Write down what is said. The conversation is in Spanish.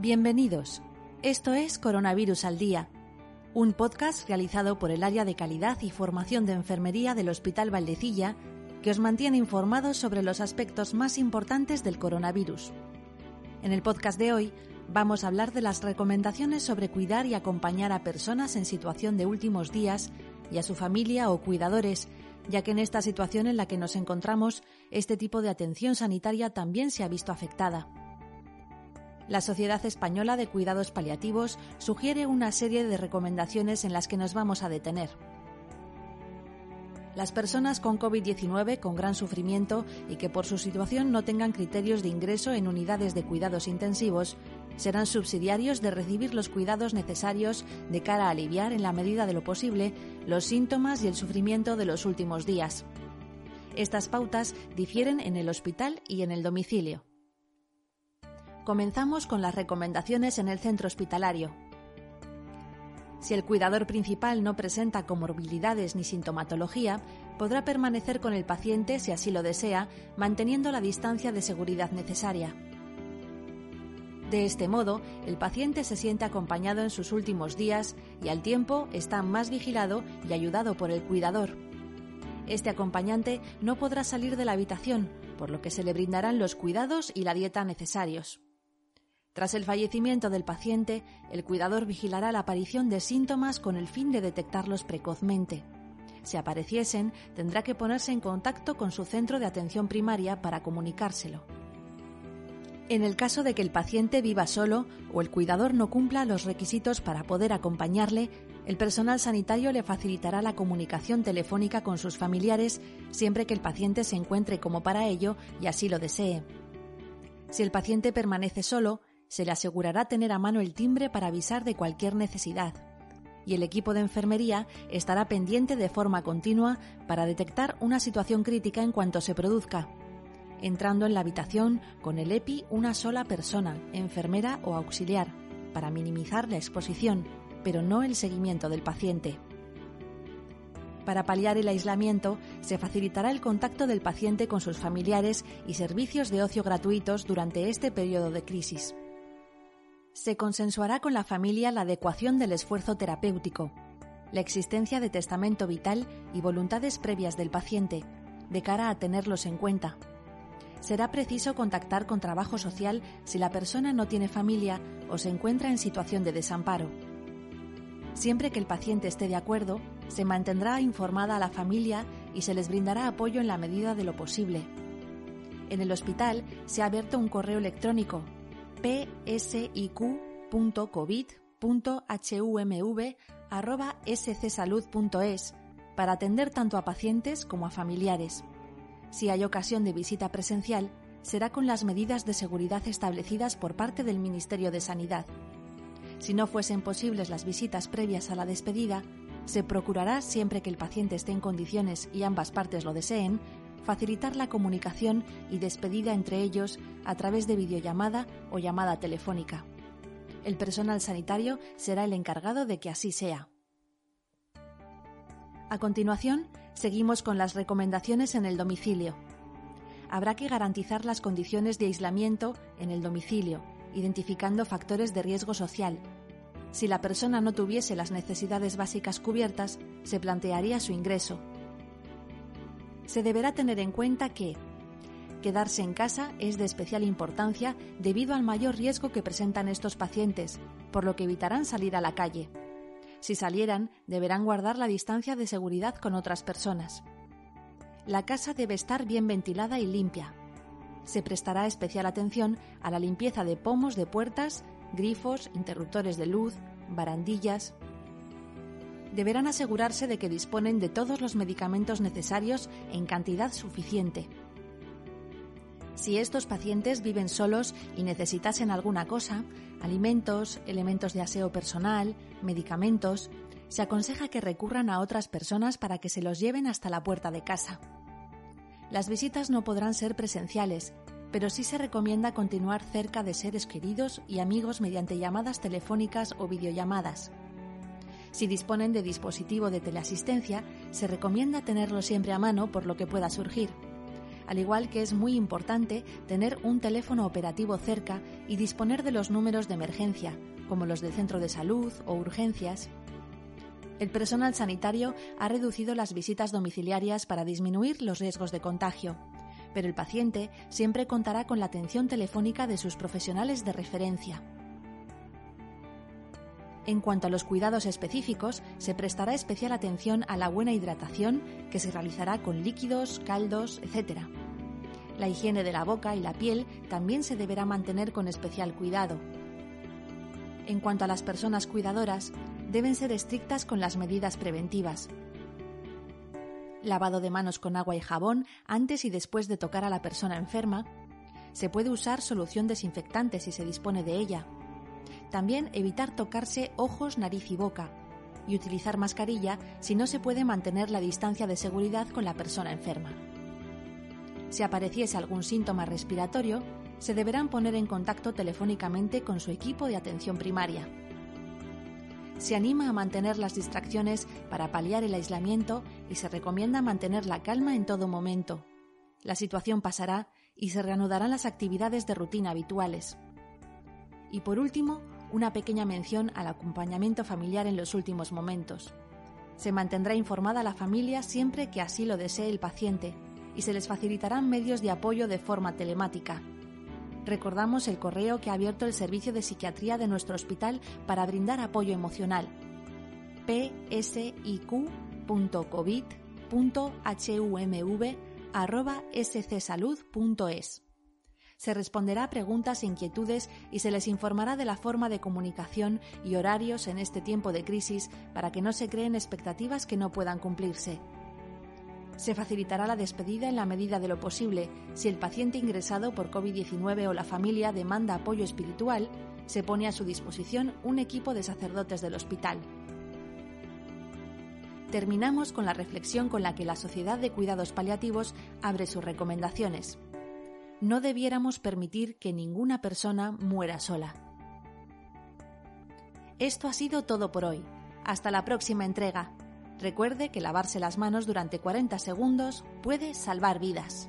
Bienvenidos. Esto es Coronavirus al Día, un podcast realizado por el área de calidad y formación de enfermería del Hospital Valdecilla que os mantiene informados sobre los aspectos más importantes del coronavirus. En el podcast de hoy vamos a hablar de las recomendaciones sobre cuidar y acompañar a personas en situación de últimos días y a su familia o cuidadores, ya que en esta situación en la que nos encontramos, este tipo de atención sanitaria también se ha visto afectada la Sociedad Española de Cuidados Paliativos sugiere una serie de recomendaciones en las que nos vamos a detener. Las personas con COVID-19 con gran sufrimiento y que por su situación no tengan criterios de ingreso en unidades de cuidados intensivos serán subsidiarios de recibir los cuidados necesarios de cara a aliviar en la medida de lo posible los síntomas y el sufrimiento de los últimos días. Estas pautas difieren en el hospital y en el domicilio. Comenzamos con las recomendaciones en el centro hospitalario. Si el cuidador principal no presenta comorbilidades ni sintomatología, podrá permanecer con el paciente si así lo desea, manteniendo la distancia de seguridad necesaria. De este modo, el paciente se siente acompañado en sus últimos días y al tiempo está más vigilado y ayudado por el cuidador. Este acompañante no podrá salir de la habitación, por lo que se le brindarán los cuidados y la dieta necesarios. Tras el fallecimiento del paciente, el cuidador vigilará la aparición de síntomas con el fin de detectarlos precozmente. Si apareciesen, tendrá que ponerse en contacto con su centro de atención primaria para comunicárselo. En el caso de que el paciente viva solo o el cuidador no cumpla los requisitos para poder acompañarle, el personal sanitario le facilitará la comunicación telefónica con sus familiares siempre que el paciente se encuentre como para ello y así lo desee. Si el paciente permanece solo, se le asegurará tener a mano el timbre para avisar de cualquier necesidad. Y el equipo de enfermería estará pendiente de forma continua para detectar una situación crítica en cuanto se produzca, entrando en la habitación con el EPI una sola persona, enfermera o auxiliar, para minimizar la exposición, pero no el seguimiento del paciente. Para paliar el aislamiento, se facilitará el contacto del paciente con sus familiares y servicios de ocio gratuitos durante este periodo de crisis se consensuará con la familia la adecuación del esfuerzo terapéutico, la existencia de testamento vital y voluntades previas del paciente, de cara a tenerlos en cuenta. Será preciso contactar con trabajo social si la persona no tiene familia o se encuentra en situación de desamparo. Siempre que el paciente esté de acuerdo, se mantendrá informada a la familia y se les brindará apoyo en la medida de lo posible. En el hospital se ha abierto un correo electrónico psiq.covid.humv.scsalud.es para atender tanto a pacientes como a familiares. Si hay ocasión de visita presencial, será con las medidas de seguridad establecidas por parte del Ministerio de Sanidad. Si no fuesen posibles las visitas previas a la despedida, se procurará, siempre que el paciente esté en condiciones y ambas partes lo deseen, facilitar la comunicación y despedida entre ellos a través de videollamada o llamada telefónica. El personal sanitario será el encargado de que así sea. A continuación, seguimos con las recomendaciones en el domicilio. Habrá que garantizar las condiciones de aislamiento en el domicilio, identificando factores de riesgo social. Si la persona no tuviese las necesidades básicas cubiertas, se plantearía su ingreso, se deberá tener en cuenta que quedarse en casa es de especial importancia debido al mayor riesgo que presentan estos pacientes, por lo que evitarán salir a la calle. Si salieran, deberán guardar la distancia de seguridad con otras personas. La casa debe estar bien ventilada y limpia. Se prestará especial atención a la limpieza de pomos de puertas, grifos, interruptores de luz, barandillas, deberán asegurarse de que disponen de todos los medicamentos necesarios en cantidad suficiente. Si estos pacientes viven solos y necesitasen alguna cosa, alimentos, elementos de aseo personal, medicamentos, se aconseja que recurran a otras personas para que se los lleven hasta la puerta de casa. Las visitas no podrán ser presenciales, pero sí se recomienda continuar cerca de seres queridos y amigos mediante llamadas telefónicas o videollamadas. Si disponen de dispositivo de teleasistencia, se recomienda tenerlo siempre a mano por lo que pueda surgir. al igual que es muy importante tener un teléfono operativo cerca y disponer de los números de emergencia, como los del centro de salud o urgencias. El personal sanitario ha reducido las visitas domiciliarias para disminuir los riesgos de contagio, pero el paciente siempre contará con la atención telefónica de sus profesionales de referencia. En cuanto a los cuidados específicos, se prestará especial atención a la buena hidratación que se realizará con líquidos, caldos, etc. La higiene de la boca y la piel también se deberá mantener con especial cuidado. En cuanto a las personas cuidadoras, deben ser estrictas con las medidas preventivas. Lavado de manos con agua y jabón antes y después de tocar a la persona enferma. Se puede usar solución desinfectante si se dispone de ella también evitar tocarse ojos, nariz y boca y utilizar mascarilla si no se puede mantener la distancia de seguridad con la persona enferma. Si apareciese algún síntoma respiratorio, se deberán poner en contacto telefónicamente con su equipo de atención primaria. Se anima a mantener las distracciones para paliar el aislamiento y se recomienda mantener la calma en todo momento. La situación pasará y se reanudarán las actividades de rutina habituales. Y por último, una pequeña mención al acompañamiento familiar en los últimos momentos. Se mantendrá informada la familia siempre que así lo desee el paciente y se les facilitarán medios de apoyo de forma telemática. Recordamos el correo que ha abierto el Servicio de Psiquiatría de nuestro hospital para brindar apoyo emocional psiq.covid.humv.scsalud.es se responderá a preguntas e inquietudes y se les informará de la forma de comunicación y horarios en este tiempo de crisis para que no se creen expectativas que no puedan cumplirse. Se facilitará la despedida en la medida de lo posible. Si el paciente ingresado por COVID-19 o la familia demanda apoyo espiritual, se pone a su disposición un equipo de sacerdotes del hospital. Terminamos con la reflexión con la que la Sociedad de Cuidados Paliativos abre sus recomendaciones no debiéramos permitir que ninguna persona muera sola. Esto ha sido todo por hoy. Hasta la próxima entrega. Recuerde que lavarse las manos durante 40 segundos puede salvar vidas.